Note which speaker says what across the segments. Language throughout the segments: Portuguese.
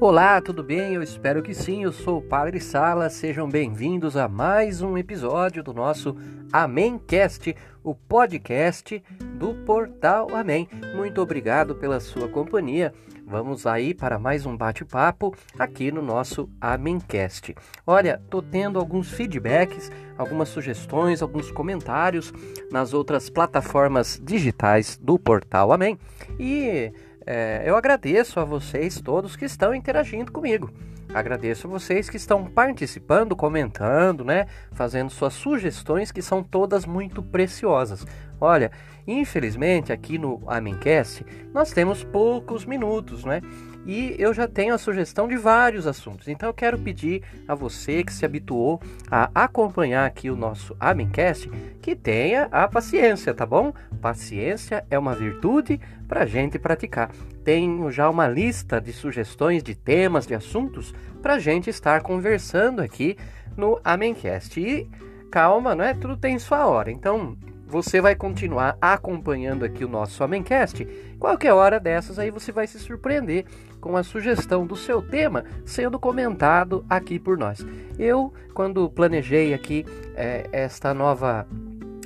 Speaker 1: Olá, tudo bem? Eu espero que sim. Eu sou o Padre Sala. Sejam bem-vindos a mais um episódio do nosso Amémcast, o podcast do Portal Amém. Muito obrigado pela sua companhia. Vamos aí para mais um bate-papo aqui no nosso Amémcast. Olha, tô tendo alguns feedbacks, algumas sugestões, alguns comentários nas outras plataformas digitais do Portal Amém e é, eu agradeço a vocês todos que estão interagindo comigo. Agradeço a vocês que estão participando, comentando, né? Fazendo suas sugestões que são todas muito preciosas. Olha, infelizmente aqui no Amencast nós temos poucos minutos, né? E eu já tenho a sugestão de vários assuntos. Então eu quero pedir a você que se habituou a acompanhar aqui o nosso Amencast que tenha a paciência, tá bom? Paciência é uma virtude para a gente praticar. Tenho já uma lista de sugestões de temas, de assuntos para a gente estar conversando aqui no Amencast. E calma, não é? Tudo tem sua hora. Então você vai continuar acompanhando aqui o nosso Amencast. Qualquer hora dessas aí você vai se surpreender com a sugestão do seu tema sendo comentado aqui por nós. Eu, quando planejei aqui é, esta nova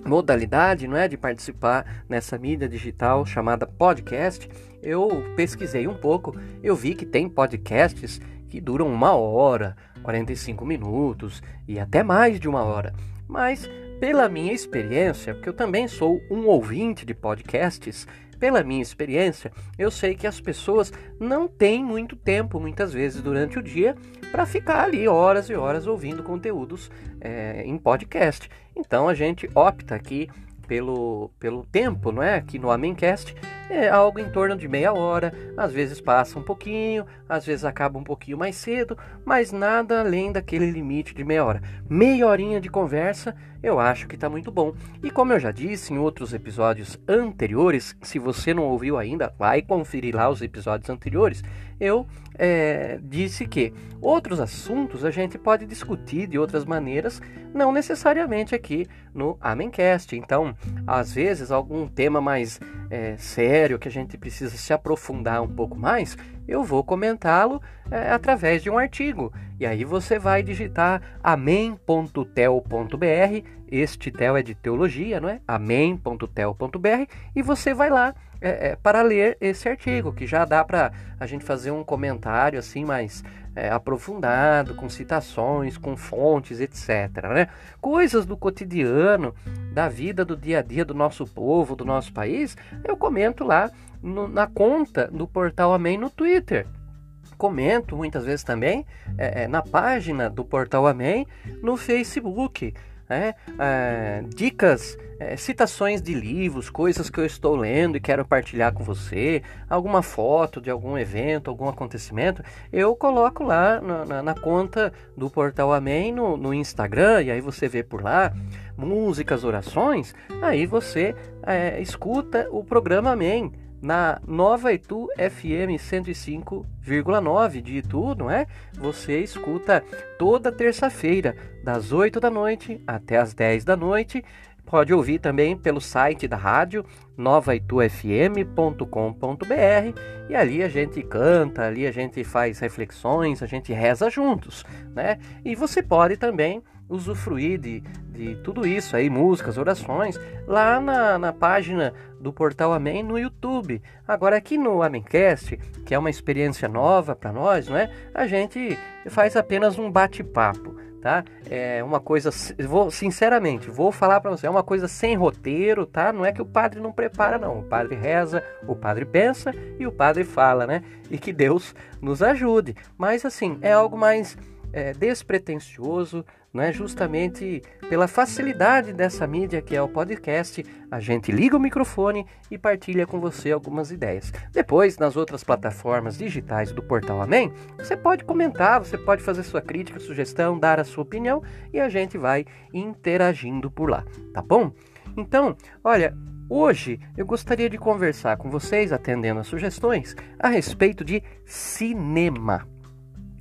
Speaker 1: modalidade, não é, de participar nessa mídia digital chamada podcast, eu pesquisei um pouco, eu vi que tem podcasts que duram uma hora, 45 minutos e até mais de uma hora. Mas pela minha experiência, porque eu também sou um ouvinte de podcasts, pela minha experiência, eu sei que as pessoas não têm muito tempo, muitas vezes durante o dia, para ficar ali horas e horas ouvindo conteúdos é, em podcast. Então a gente opta aqui pelo, pelo tempo, não é? Aqui no Amencast é algo em torno de meia hora, às vezes passa um pouquinho, às vezes acaba um pouquinho mais cedo, mas nada além daquele limite de meia hora. Meia horinha de conversa, eu acho que está muito bom. E como eu já disse em outros episódios anteriores, se você não ouviu ainda, vai conferir lá os episódios anteriores, eu é, disse que outros assuntos a gente pode discutir de outras maneiras, não necessariamente aqui no Amencast. Então, às vezes, algum tema mais é, sério que a gente precisa se aprofundar um pouco mais, eu vou comentá-lo é, através de um artigo. E aí você vai digitar amém.tel.br, este tel é de teologia, não é? amém.tel.br e você vai lá é, é, para ler esse artigo, que já dá para a gente fazer um comentário assim mais é, aprofundado, com citações, com fontes, etc. Né? Coisas do cotidiano, da vida do dia a dia do nosso povo, do nosso país, eu comento lá no, na conta do Portal Amém no Twitter. Comento muitas vezes também é, é, na página do Portal Amém no Facebook é, é, dicas, é, citações de livros, coisas que eu estou lendo e quero partilhar com você, alguma foto de algum evento, algum acontecimento, eu coloco lá na, na, na conta do Portal Amém no, no, Instagram, e aí você vê por lá músicas, orações, aí você é, escuta o programa Amém na Nova Itu FM 105,9 de Itu, não é? Você escuta toda terça-feira, das 8 da noite até as 10 da noite. Pode ouvir também pelo site da rádio novaitufm.com.br e ali a gente canta, ali a gente faz reflexões, a gente reza juntos, né? E você pode também usufruir de, de tudo isso aí, músicas, orações, lá na, na página do Portal Amém no YouTube. Agora aqui no Amencast, que é uma experiência nova para nós, não é? A gente faz apenas um bate-papo, tá? É uma coisa, vou sinceramente, vou falar para você, é uma coisa sem roteiro, tá? Não é que o padre não prepara não. O padre reza, o padre pensa e o padre fala, né? E que Deus nos ajude. Mas assim, é algo mais é, despretensioso, né? justamente pela facilidade dessa mídia que é o podcast, a gente liga o microfone e partilha com você algumas ideias. Depois, nas outras plataformas digitais do Portal Amém, você pode comentar, você pode fazer sua crítica, sugestão, dar a sua opinião e a gente vai interagindo por lá, tá bom? Então, olha, Hoje eu gostaria de conversar com vocês, atendendo às sugestões, a respeito de cinema.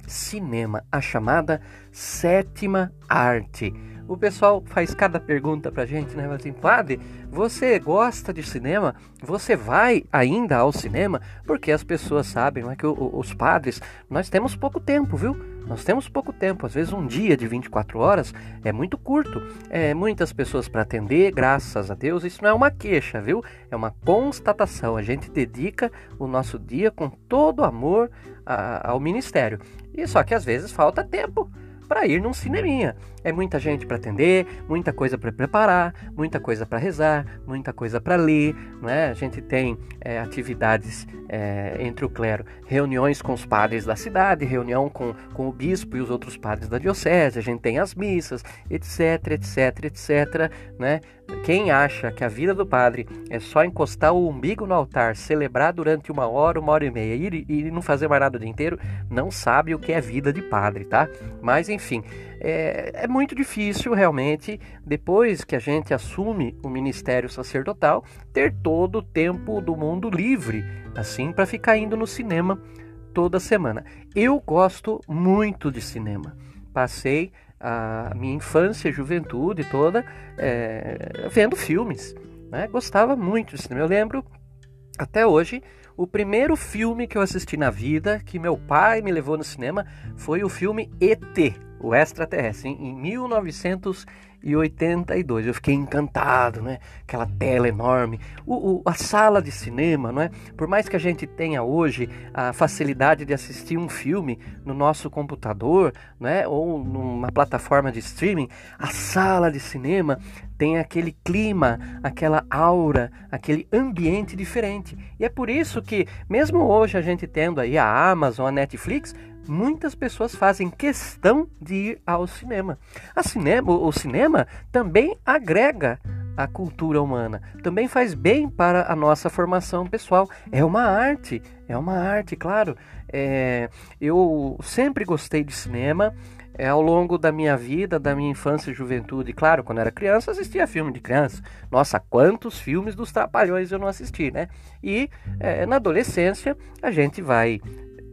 Speaker 1: Cinema, a chamada sétima arte. O pessoal faz cada pergunta pra gente, né? Assim, padre, você gosta de cinema? Você vai ainda ao cinema? Porque as pessoas sabem, é que os padres, nós temos pouco tempo, viu? Nós temos pouco tempo, às vezes um dia de 24 horas é muito curto. É muitas pessoas para atender, graças a Deus. Isso não é uma queixa, viu? É uma constatação. A gente dedica o nosso dia com todo amor a, ao ministério. E só que às vezes falta tempo para ir num cineminha. É muita gente para atender, muita coisa para preparar, muita coisa para rezar, muita coisa para ler, não é? A gente tem é, atividades é, entre o clero, reuniões com os padres da cidade, reunião com, com o bispo e os outros padres da diocese, a gente tem as missas, etc, etc, etc, né? Quem acha que a vida do padre é só encostar o umbigo no altar, celebrar durante uma hora, uma hora e meia e, e não fazer mais nada o dia inteiro, não sabe o que é vida de padre, tá? Mas enfim, é, é muito difícil realmente, depois que a gente assume o ministério sacerdotal, ter todo o tempo do mundo livre, assim, para ficar indo no cinema toda semana. Eu gosto muito de cinema. Passei a minha infância, juventude toda é, vendo filmes. Né? Gostava muito de cinema. Eu lembro até hoje o primeiro filme que eu assisti na vida, que meu pai me levou no cinema, foi o filme ET, o extraterrestre, em 1982. Eu fiquei encantado, né? Aquela tela enorme, o, o, a sala de cinema, não é? Por mais que a gente tenha hoje a facilidade de assistir um filme no nosso computador, né? Ou numa plataforma de streaming, a sala de cinema tem aquele clima, aquela aura, aquele ambiente diferente. E é por isso que, mesmo hoje a gente tendo aí a Amazon, a Netflix, muitas pessoas fazem questão de ir ao cinema. A cinema o cinema também agrega a cultura humana, também faz bem para a nossa formação pessoal. É uma arte, é uma arte, claro. É, eu sempre gostei de cinema. É, ao longo da minha vida, da minha infância e juventude, claro, quando era criança, assistia filme de criança. Nossa, quantos filmes dos Trapalhões eu não assisti, né? E é, na adolescência, a gente vai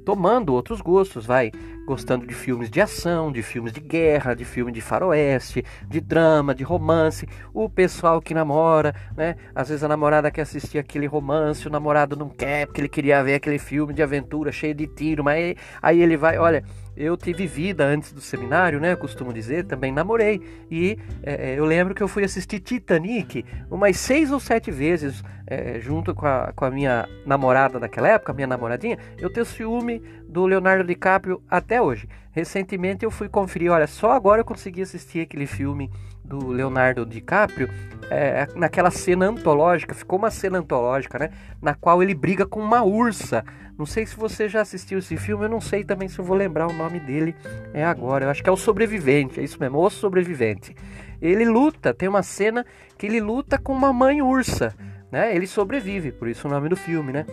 Speaker 1: tomando outros gostos, vai gostando de filmes de ação, de filmes de guerra, de filme de faroeste, de drama, de romance. O pessoal que namora, né? Às vezes a namorada quer assistir aquele romance, o namorado não quer porque ele queria ver aquele filme de aventura cheio de tiro, mas aí ele vai, olha, eu tive vida antes do seminário, né? Eu costumo dizer, também namorei. E é, eu lembro que eu fui assistir Titanic umas seis ou sete vezes, é, junto com a, com a minha namorada daquela época, minha namoradinha. Eu tenho ciúme do Leonardo DiCaprio até hoje. Recentemente eu fui conferir, olha, só agora eu consegui assistir aquele filme do Leonardo DiCaprio, é, naquela cena antológica, ficou uma cena antológica, né? Na qual ele briga com uma ursa. Não sei se você já assistiu esse filme, eu não sei também se eu vou lembrar o nome dele é agora. Eu acho que é o Sobrevivente, é isso mesmo, o Sobrevivente. Ele luta, tem uma cena que ele luta com uma mãe ursa, né? Ele sobrevive, por isso o nome do filme, né?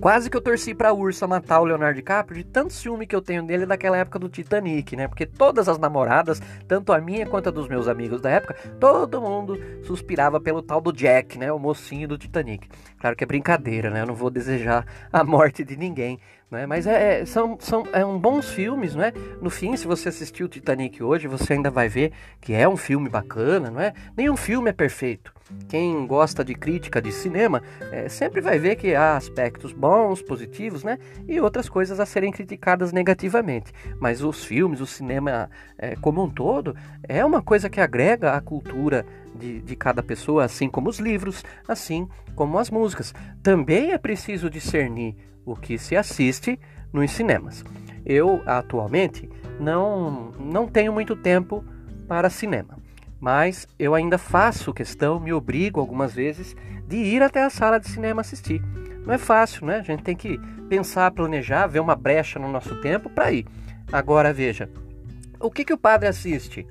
Speaker 1: Quase que eu torci pra Ursa matar o Leonardo DiCaprio de tanto ciúme que eu tenho dele daquela época do Titanic, né? Porque todas as namoradas, tanto a minha quanto a dos meus amigos da época, todo mundo suspirava pelo tal do Jack, né? O mocinho do Titanic. Claro que é brincadeira, né? Eu não vou desejar a morte de ninguém. Né? Mas é, é, são, são é um bons filmes, não é? No fim, se você assistiu o Titanic hoje, você ainda vai ver que é um filme bacana, não é? Nenhum filme é perfeito. Quem gosta de crítica de cinema é, sempre vai ver que há aspectos bons, positivos, né? E outras coisas a serem criticadas negativamente. Mas os filmes, o cinema é, como um todo, é uma coisa que agrega à cultura de, de cada pessoa, assim como os livros, assim como as músicas. Também é preciso discernir o que se assiste nos cinemas. Eu, atualmente, não, não tenho muito tempo para cinema, mas eu ainda faço questão, me obrigo algumas vezes de ir até a sala de cinema assistir. Não é fácil, né? A gente tem que pensar, planejar, ver uma brecha no nosso tempo para ir. Agora veja, o que, que o padre assiste?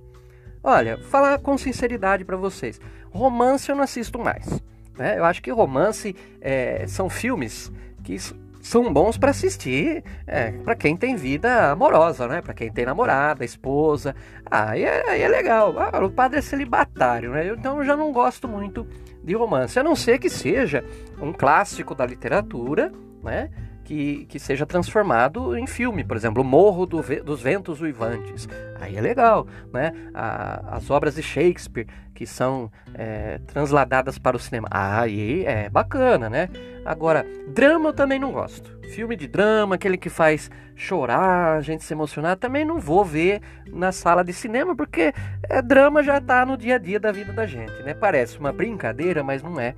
Speaker 1: Olha, falar com sinceridade para vocês, romance eu não assisto mais. Né? Eu acho que romance é, são filmes que são bons para assistir é, para quem tem vida amorosa, né? Para quem tem namorada, esposa. Ah, aí é, é legal. Ah, o padre é celibatário, né? Então eu já não gosto muito de romance, a não ser que seja um clássico da literatura, né? Que, que seja transformado em filme, por exemplo, Morro do, dos Ventos Uivantes. Aí é legal, né? A, as obras de Shakespeare que são é, transladadas para o cinema. Aí é bacana, né? Agora, drama eu também não gosto. Filme de drama, aquele que faz chorar, a gente se emocionar, também não vou ver na sala de cinema, porque é, drama já está no dia a dia da vida da gente, né? Parece uma brincadeira, mas não é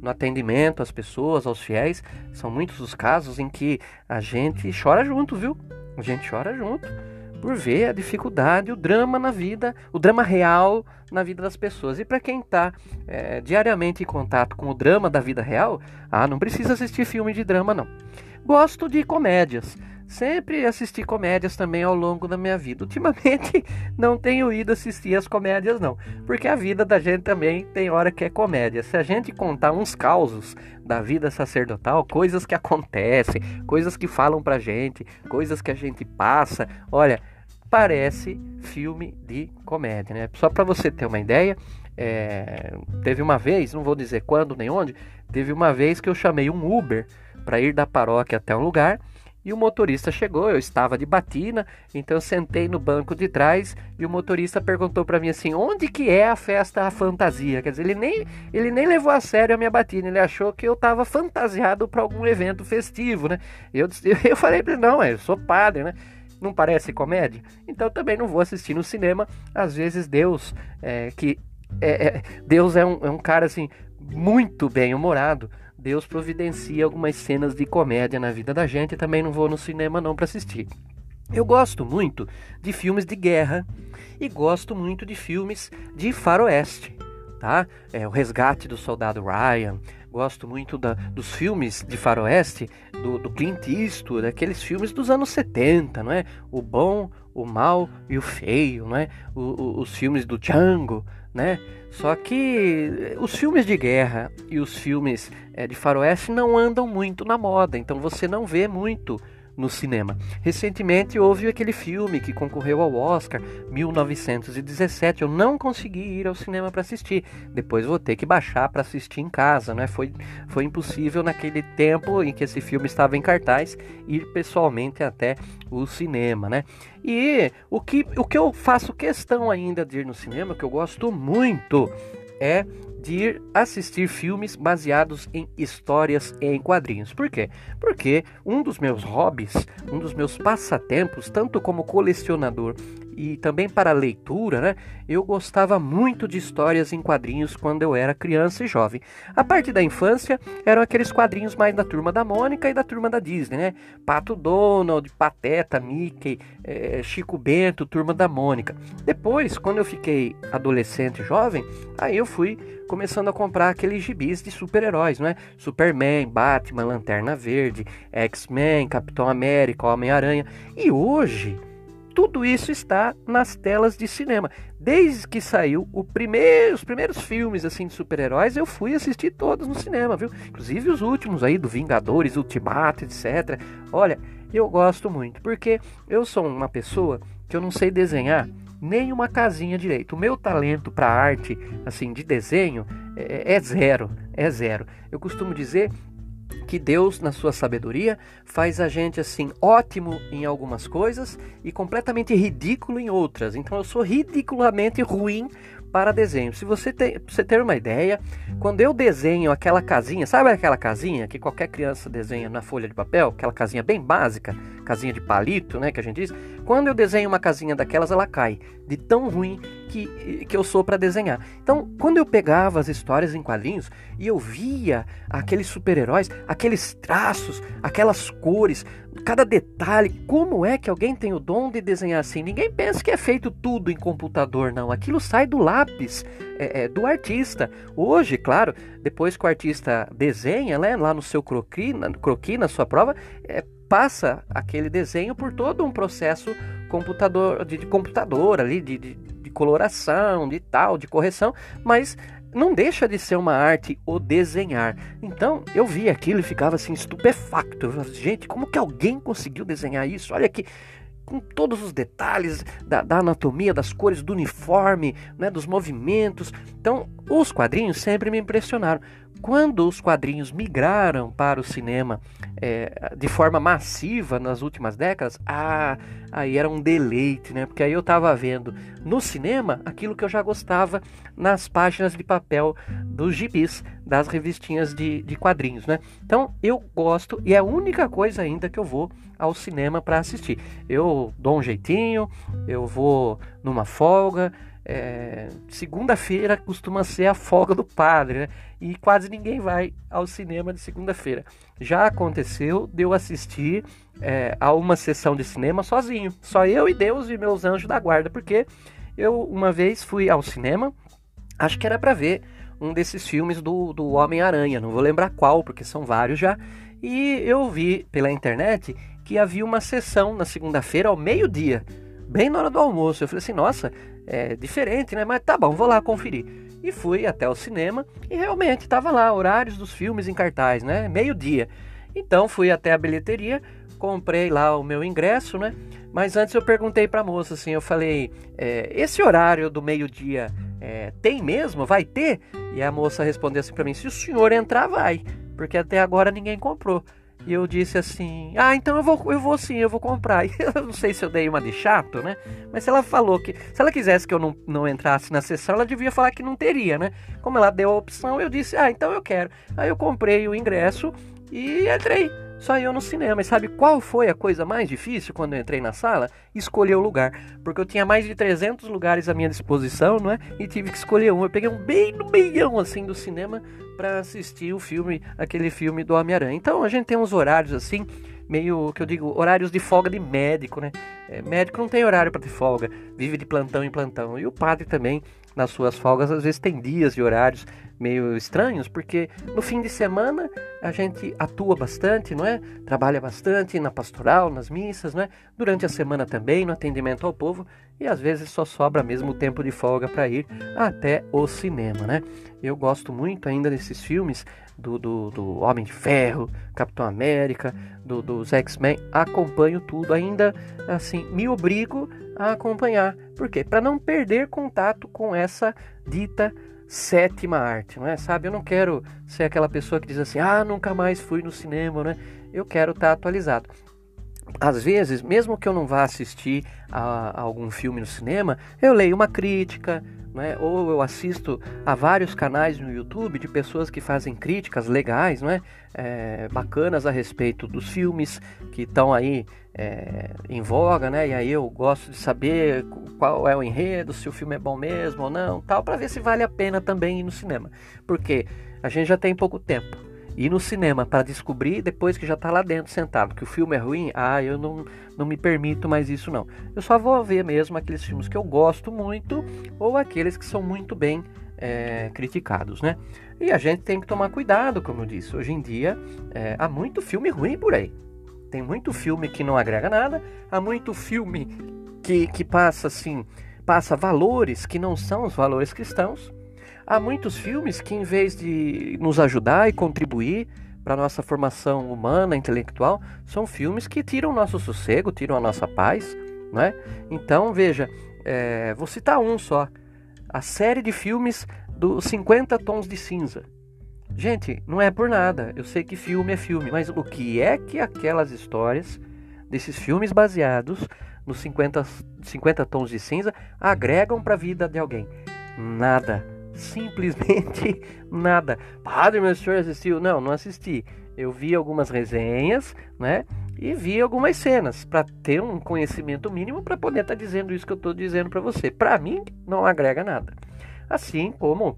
Speaker 1: no atendimento às pessoas, aos fiéis. São muitos os casos em que a gente chora junto, viu? A gente chora junto por ver a dificuldade, o drama na vida, o drama real na vida das pessoas. E para quem está é, diariamente em contato com o drama da vida real, ah, não precisa assistir filme de drama, não. Gosto de comédias. Sempre assisti comédias também ao longo da minha vida. Ultimamente não tenho ido assistir as comédias não, porque a vida da gente também tem hora que é comédia. Se a gente contar uns causos da vida sacerdotal, coisas que acontecem, coisas que falam pra gente, coisas que a gente passa, olha, parece filme de comédia, né? Só para você ter uma ideia, é... teve uma vez, não vou dizer quando nem onde, teve uma vez que eu chamei um Uber para ir da paróquia até um lugar e o motorista chegou, eu estava de batina, então eu sentei no banco de trás e o motorista perguntou para mim assim: "Onde que é a festa a fantasia?". Quer dizer, ele nem ele nem levou a sério a minha batina, ele achou que eu estava fantasiado para algum evento festivo, né? Eu eu falei para ele: "Não, eu sou padre, né?" Não parece comédia? Então também não vou assistir no cinema. Às vezes Deus, é, que é, é, Deus é um, é um cara assim muito bem humorado Deus providencia algumas cenas de comédia na vida da gente. Também não vou no cinema não para assistir. Eu gosto muito de filmes de guerra e gosto muito de filmes de faroeste, tá? É o Resgate do Soldado Ryan. Gosto muito da, dos filmes de faroeste do, do Clint Eastwood, aqueles filmes dos anos 70, não é? O bom, o mal e o feio, não é? O, o, os filmes do Django, né? Só que eh, os filmes de guerra e os filmes é, de faroeste não andam muito na moda, então você não vê muito no cinema. Recentemente houve aquele filme que concorreu ao Oscar, 1917. Eu não consegui ir ao cinema para assistir. Depois vou ter que baixar para assistir em casa, né? Foi, foi impossível naquele tempo em que esse filme estava em cartaz ir pessoalmente até o cinema, né? E o que, o que eu faço questão ainda de ir no cinema, que eu gosto muito, é de ir assistir filmes baseados em histórias em quadrinhos. Por quê? Porque um dos meus hobbies, um dos meus passatempos, tanto como colecionador e também para leitura, né? Eu gostava muito de histórias em quadrinhos quando eu era criança e jovem. A parte da infância eram aqueles quadrinhos mais da turma da Mônica e da turma da Disney, né? Pato Donald, Pateta, Mickey, é, Chico Bento, turma da Mônica. Depois, quando eu fiquei adolescente e jovem, aí eu fui começando a comprar aqueles gibis de super-heróis, né? Superman, Batman, Lanterna Verde, X-Men, Capitão América, Homem-Aranha. E hoje tudo isso está nas telas de cinema. Desde que saiu primeiro, os primeiros filmes assim de super-heróis, eu fui assistir todos no cinema, viu? Inclusive os últimos aí do Vingadores, Ultimato, etc. Olha, eu gosto muito, porque eu sou uma pessoa que eu não sei desenhar nem uma casinha direito. O meu talento para arte, assim, de desenho é, é zero, é zero. Eu costumo dizer que Deus, na sua sabedoria, faz a gente assim ótimo em algumas coisas e completamente ridículo em outras. Então eu sou ridiculamente ruim para desenho. Se você, tem, você ter uma ideia, quando eu desenho aquela casinha, sabe aquela casinha que qualquer criança desenha na folha de papel, aquela casinha bem básica, casinha de palito, né, que a gente diz. Quando eu desenho uma casinha daquelas, ela cai de tão ruim que, que eu sou para desenhar. Então, quando eu pegava as histórias em quadrinhos e eu via aqueles super-heróis, aqueles traços, aquelas cores, cada detalhe, como é que alguém tem o dom de desenhar assim? Ninguém pensa que é feito tudo em computador, não. Aquilo sai do lápis é, é, do artista. Hoje, claro, depois que o artista desenha, né, lá no seu croquis, na, croquis, na sua prova, é, passa aquele desenho por todo um processo computador, de, de computador ali, de, de, de coloração, de tal, de correção, mas não deixa de ser uma arte o desenhar. Então eu vi aquilo e ficava assim estupefacto. Eu Gente, como que alguém conseguiu desenhar isso? Olha que com todos os detalhes da, da, anatomia, das cores do uniforme, né, dos movimentos. Então, os quadrinhos sempre me impressionaram. Quando os quadrinhos migraram para o cinema é, de forma massiva nas últimas décadas, ah, aí era um deleite, né? Porque aí eu estava vendo no cinema aquilo que eu já gostava nas páginas de papel dos gibis, das revistinhas de, de quadrinhos, né? Então eu gosto e é a única coisa ainda que eu vou ao cinema para assistir. Eu dou um jeitinho, eu vou numa folga, é, segunda-feira costuma ser a folga do padre, né? E quase ninguém vai ao cinema de segunda-feira. Já aconteceu de eu assistir é, a uma sessão de cinema sozinho, só eu e Deus e meus anjos da guarda, porque eu uma vez fui ao cinema, acho que era para ver um desses filmes do, do Homem-Aranha, não vou lembrar qual, porque são vários já. E eu vi pela internet que havia uma sessão na segunda-feira ao meio-dia, bem na hora do almoço. Eu falei assim, nossa, é diferente, né? Mas tá bom, vou lá conferir. E fui até o cinema e realmente estava lá, horários dos filmes em cartaz, né? Meio-dia. Então fui até a bilheteria, comprei lá o meu ingresso, né? Mas antes eu perguntei para a moça assim, eu falei, é, esse horário do meio-dia é, tem mesmo? Vai ter? E a moça respondeu assim para mim, se o senhor entrar, vai, porque até agora ninguém comprou. E eu disse assim: Ah, então eu vou, eu vou sim, eu vou comprar. E eu não sei se eu dei uma de chato, né? Mas se ela falou que. Se ela quisesse que eu não, não entrasse na sessão, ela devia falar que não teria, né? Como ela deu a opção, eu disse: Ah, então eu quero. Aí eu comprei o ingresso e entrei. Só eu no cinema. E sabe qual foi a coisa mais difícil quando eu entrei na sala? Escolher o lugar. Porque eu tinha mais de 300 lugares à minha disposição, não é? E tive que escolher um. Eu peguei um bem no meião, assim, do cinema para assistir o filme, aquele filme do Homem-Aranha. Então a gente tem uns horários assim meio que eu digo horários de folga de médico, né? É, médico não tem horário para ter folga, vive de plantão em plantão. E o padre também, nas suas folgas, às vezes tem dias e horários meio estranhos, porque no fim de semana a gente atua bastante, não é? Trabalha bastante na pastoral, nas missas, não é? Durante a semana também no atendimento ao povo e às vezes só sobra mesmo tempo de folga para ir até o cinema, né? Eu gosto muito ainda desses filmes do, do, do Homem de Ferro, Capitão América, do, dos X-Men, acompanho tudo, ainda assim, me obrigo a acompanhar. Por quê? Para não perder contato com essa dita sétima arte, não é? Sabe, eu não quero ser aquela pessoa que diz assim, ah, nunca mais fui no cinema, né? Eu quero estar tá atualizado. Às vezes, mesmo que eu não vá assistir a, a algum filme no cinema, eu leio uma crítica, né? ou eu assisto a vários canais no YouTube de pessoas que fazem críticas legais, não é? é bacanas a respeito dos filmes que estão aí é, em voga, né? E aí eu gosto de saber qual é o enredo, se o filme é bom mesmo ou não, tal, para ver se vale a pena também ir no cinema, porque a gente já tem pouco tempo ir no cinema para descobrir depois que já está lá dentro sentado que o filme é ruim, ah, eu não, não me permito mais isso não. Eu só vou ver mesmo aqueles filmes que eu gosto muito ou aqueles que são muito bem é, criticados, né? E a gente tem que tomar cuidado, como eu disse. Hoje em dia é, há muito filme ruim por aí. Tem muito filme que não agrega nada, há muito filme que, que passa assim, passa valores que não são os valores cristãos. Há muitos filmes que, em vez de nos ajudar e contribuir para nossa formação humana, intelectual, são filmes que tiram o nosso sossego, tiram a nossa paz. Não é? Então, veja, é, vou citar um só: a série de filmes dos 50 Tons de Cinza. Gente, não é por nada, eu sei que filme é filme, mas o que é que aquelas histórias desses filmes baseados nos 50, 50 Tons de Cinza agregam para a vida de alguém? Nada simplesmente nada. Padre, meu senhor assistiu? Não, não assisti. Eu vi algumas resenhas, né? E vi algumas cenas para ter um conhecimento mínimo para poder estar tá dizendo isso que eu estou dizendo para você. Para mim, não agrega nada. Assim como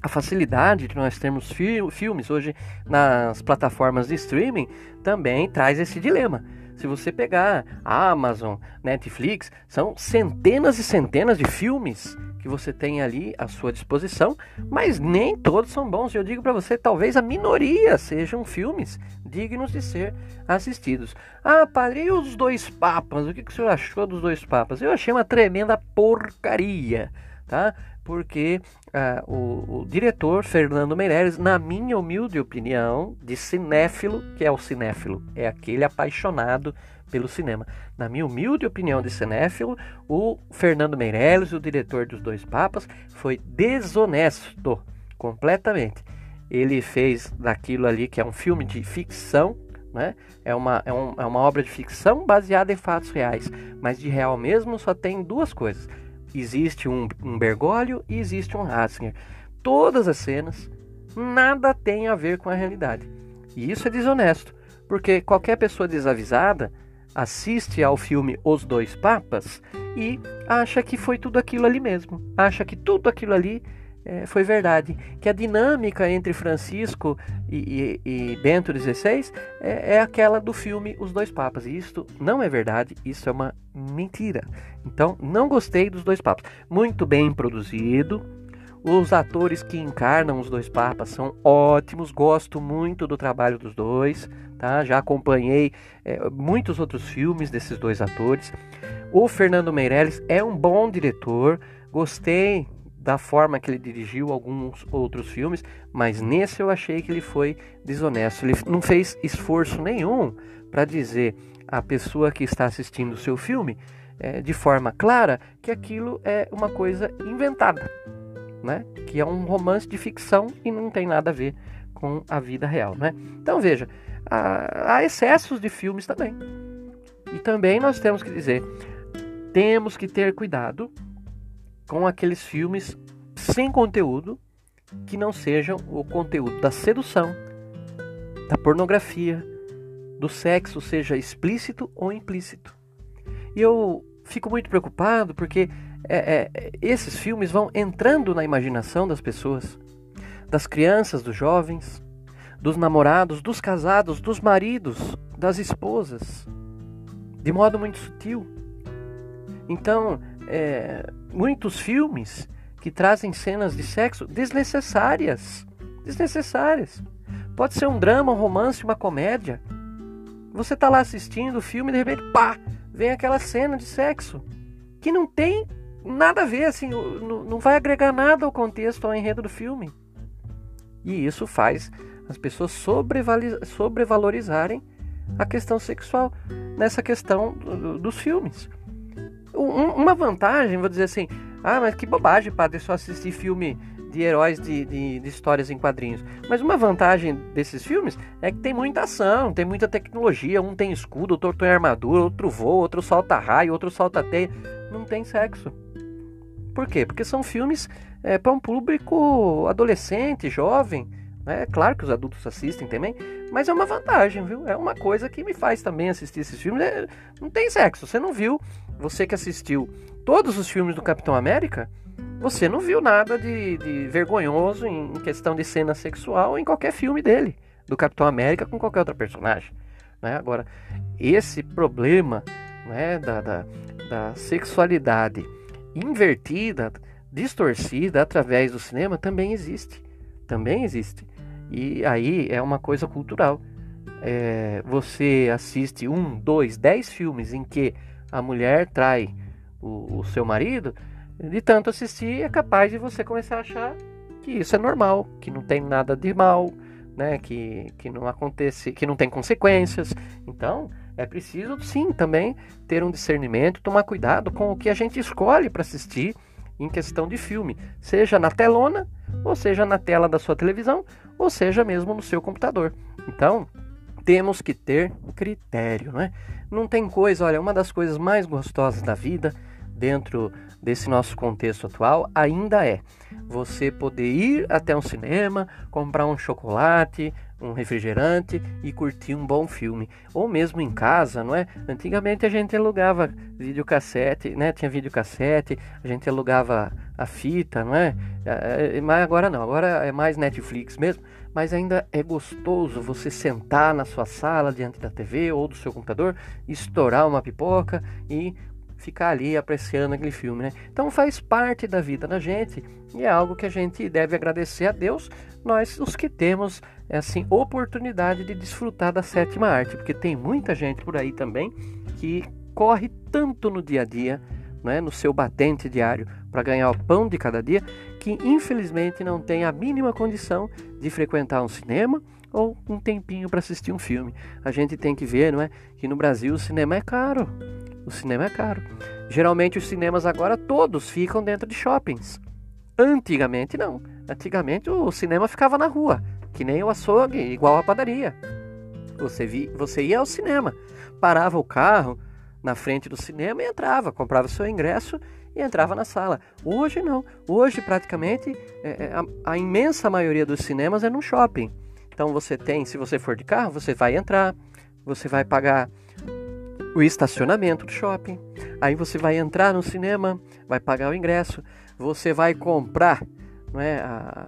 Speaker 1: a facilidade de nós termos fi filmes hoje nas plataformas de streaming também traz esse dilema. Se você pegar a Amazon, Netflix, são centenas e centenas de filmes que você tem ali à sua disposição, mas nem todos são bons. Eu digo para você, talvez a minoria sejam filmes dignos de ser assistidos. Ah, padre, e os dois papas? O que, que o senhor achou dos dois papas? Eu achei uma tremenda porcaria, tá? Porque ah, o, o, diretor Fernando Meirelles, na minha humilde opinião, de cinéfilo, que é o cinéfilo, é aquele apaixonado pelo cinema. Na minha humilde opinião de cinéfilo, o Fernando Meirelles, o diretor dos Dois Papas, foi desonesto completamente. ele fez daquilo ali que é um filme de ficção, né? É uma, é, um, é uma obra de ficção baseada em fatos reais, mas de real mesmo só tem duas coisas. Existe um, um Bergoglio e existe um Ratzinger. Todas as cenas, nada tem a ver com a realidade. E isso é desonesto, porque qualquer pessoa desavisada assiste ao filme Os Dois Papas e acha que foi tudo aquilo ali mesmo, acha que tudo aquilo ali é, foi verdade, que a dinâmica entre Francisco e, e, e Bento XVI é, é, aquela do filme Os Dois Papas. E isto não é verdade, isso é uma mentira. Então, não gostei dos Dois Papas. Muito bem produzido. Os atores que encarnam os dois papas são ótimos, gosto muito do trabalho dos dois, tá? Já acompanhei é, muitos outros filmes desses dois atores. O Fernando Meirelles é um bom diretor, gostei da forma que ele dirigiu alguns outros filmes, mas nesse eu achei que ele foi desonesto. Ele não fez esforço nenhum para dizer à pessoa que está assistindo o seu filme é, de forma clara que aquilo é uma coisa inventada, né? Que é um romance de ficção e não tem nada a ver com a vida real, né? Então veja, há, há excessos de filmes também. E também nós temos que dizer, temos que ter cuidado com aqueles filmes sem conteúdo que não sejam o conteúdo da sedução, da pornografia, do sexo, seja explícito ou implícito. E eu fico muito preocupado porque é, é, esses filmes vão entrando na imaginação das pessoas, das crianças, dos jovens, dos namorados, dos casados, dos maridos, das esposas, de modo muito sutil. Então, é, muitos filmes que trazem cenas de sexo desnecessárias. Desnecessárias. Pode ser um drama, um romance, uma comédia. Você está lá assistindo o filme e de repente, pá, vem aquela cena de sexo que não tem nada a ver, assim, não vai agregar nada ao contexto, ao enredo do filme. E isso faz as pessoas sobrevalorizarem a questão sexual nessa questão dos filmes um, uma vantagem, vou dizer assim, ah, mas que bobagem, padre, só assistir filme de heróis de, de, de, histórias em quadrinhos. Mas uma vantagem desses filmes é que tem muita ação, tem muita tecnologia. Um tem escudo, outro tem armadura, outro voa, outro solta raio, outro solta teia. Não tem sexo. Por quê? Porque são filmes é, para um público adolescente, jovem. É claro que os adultos assistem também, mas é uma vantagem, viu? É uma coisa que me faz também assistir esses filmes. É, não tem sexo. Você não viu, você que assistiu todos os filmes do Capitão América, você não viu nada de, de vergonhoso em questão de cena sexual em qualquer filme dele, do Capitão América com qualquer outra personagem. Né? Agora, esse problema né, da, da, da sexualidade invertida, distorcida através do cinema também existe. Também existe. E aí é uma coisa cultural. É, você assiste um, dois, dez filmes em que a mulher trai o, o seu marido, de tanto assistir é capaz de você começar a achar que isso é normal, que não tem nada de mal, né? Que, que não acontece, que não tem consequências. Então é preciso sim também ter um discernimento, tomar cuidado com o que a gente escolhe para assistir em questão de filme, seja na telona, ou seja na tela da sua televisão, ou seja mesmo no seu computador. Então, temos que ter critério, né? Não tem coisa, olha, uma das coisas mais gostosas da vida dentro desse nosso contexto atual ainda é você poder ir até um cinema, comprar um chocolate, um refrigerante e curtir um bom filme, ou mesmo em casa, não é? Antigamente a gente alugava videocassete, né? Tinha videocassete, a gente alugava a fita, não é? é, é mas agora não, agora é mais Netflix mesmo. Mas ainda é gostoso você sentar na sua sala diante da TV ou do seu computador, estourar uma pipoca e ficar ali apreciando aquele filme, né? Então faz parte da vida da gente e é algo que a gente deve agradecer a Deus, nós os que temos assim oportunidade de desfrutar da sétima arte, porque tem muita gente por aí também que corre tanto no dia a dia, né, no seu batente diário para ganhar o pão de cada dia, que infelizmente não tem a mínima condição de frequentar um cinema ou um tempinho para assistir um filme. A gente tem que ver, não é, que no Brasil o cinema é caro. O cinema é caro. Geralmente os cinemas agora todos ficam dentro de shoppings. Antigamente não. Antigamente o cinema ficava na rua, que nem o açougue, igual a padaria. Você, vi, você ia ao cinema, parava o carro na frente do cinema e entrava, comprava seu ingresso e entrava na sala. Hoje não. Hoje, praticamente, é, é, a, a imensa maioria dos cinemas é no shopping. Então você tem, se você for de carro, você vai entrar, você vai pagar o estacionamento do shopping. Aí você vai entrar no cinema, vai pagar o ingresso, você vai comprar não é,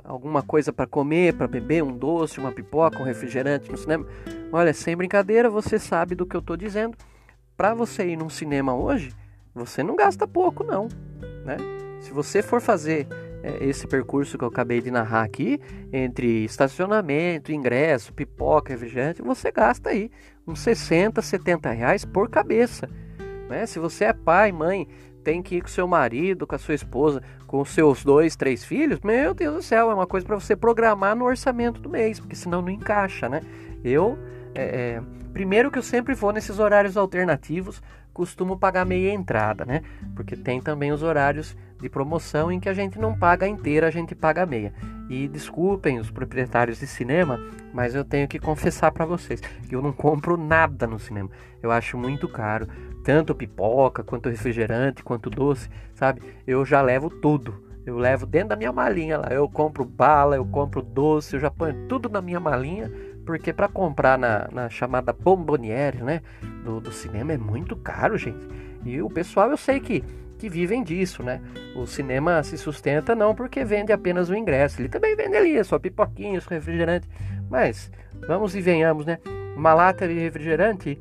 Speaker 1: alguma coisa para comer, para beber, um doce, uma pipoca, um refrigerante no cinema. Olha, sem brincadeira, você sabe do que eu estou dizendo. Para você ir num cinema hoje, você não gasta pouco, não. Né? Se você for fazer é, esse percurso que eu acabei de narrar aqui, entre estacionamento, ingresso, pipoca, refrigerante, você gasta aí uns 60, 70 reais por cabeça. Né? Se você é pai, mãe, tem que ir com seu marido, com a sua esposa, com seus dois, três filhos, meu Deus do céu, é uma coisa para você programar no orçamento do mês, porque senão não encaixa, né? Eu, é, é, primeiro que eu sempre vou nesses horários alternativos, costumo pagar meia entrada, né? Porque tem também os horários de promoção em que a gente não paga inteira, a gente paga meia. E desculpem os proprietários de cinema, mas eu tenho que confessar para vocês que eu não compro nada no cinema. Eu acho muito caro, tanto pipoca, quanto refrigerante, quanto doce, sabe? Eu já levo tudo. Eu levo dentro da minha malinha lá. Eu compro bala, eu compro doce, eu já ponho tudo na minha malinha, porque para comprar na, na, chamada bomboniere, né, do, do cinema é muito caro, gente. E o pessoal eu sei que que vivem disso, né? O cinema se sustenta não porque vende apenas o ingresso, ele também vende ali a sua pipoquinha, seu refrigerante. Mas vamos e venhamos, né? Uma lata de refrigerante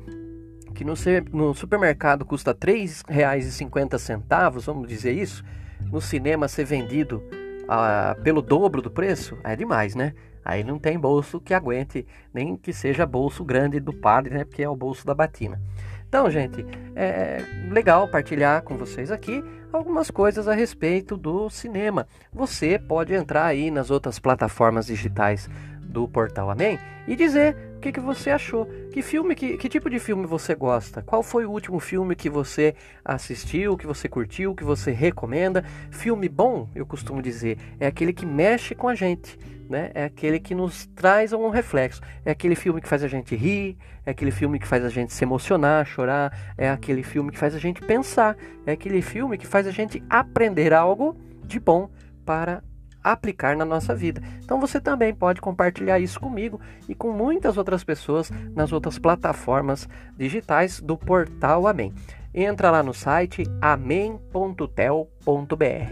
Speaker 1: que no, no supermercado custa R$ 3,50, vamos dizer isso, no cinema ser vendido ah, pelo dobro do preço, é demais, né? Aí não tem bolso que aguente, nem que seja bolso grande do padre, né? Porque é o bolso da batina. Então, gente, é legal partilhar com vocês aqui algumas coisas a respeito do cinema. Você pode entrar aí nas outras plataformas digitais do Portal Amém e dizer o que, que você achou. Que filme, que, que tipo de filme você gosta? Qual foi o último filme que você assistiu, que você curtiu, que você recomenda? Filme bom, eu costumo dizer, é aquele que mexe com a gente né? É aquele que nos traz um reflexo. É aquele filme que faz a gente rir, é aquele filme que faz a gente se emocionar, chorar, é aquele filme que faz a gente pensar, é aquele filme que faz a gente aprender algo de bom para aplicar na nossa vida. Então você também pode compartilhar isso comigo e com muitas outras pessoas nas outras plataformas digitais do portal Amém. Entra lá no site amém.tel.br,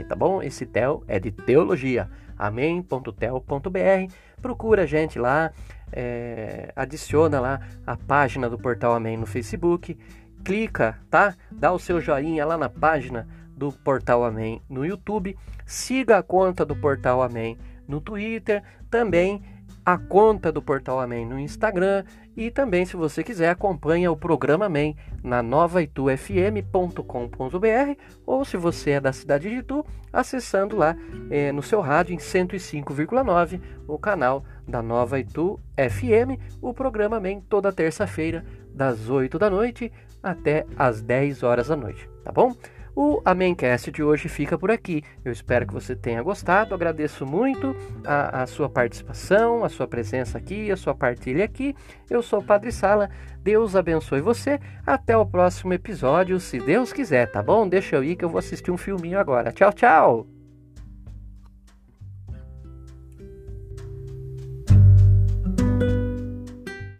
Speaker 1: tá bom? Esse tel é de teologia amém.tel.br. Procura a gente lá, é, adiciona lá a página do Portal Amém no Facebook, clica, tá? Dá o seu joinha lá na página do Portal Amém no YouTube, siga a conta do Portal Amém no Twitter, também a conta do Portal Amém no Instagram. E também, se você quiser, acompanha o programa Amém na novaitufm.com.br ou se você é da cidade de Itu, acessando lá é, no seu rádio em 105,9 o canal da Nova Itu FM, o programa Amém toda terça-feira das 8 da noite até as 10 horas da noite, tá bom? O Amencast de hoje fica por aqui. Eu espero que você tenha gostado. Agradeço muito a, a, sua participação, a sua presença aqui, a sua partilha aqui. Eu sou o Padre Sala. Deus abençoe você. Até o próximo episódio, se Deus quiser, tá bom? Deixa eu ir que eu vou assistir um filminho agora. Tchau, tchau!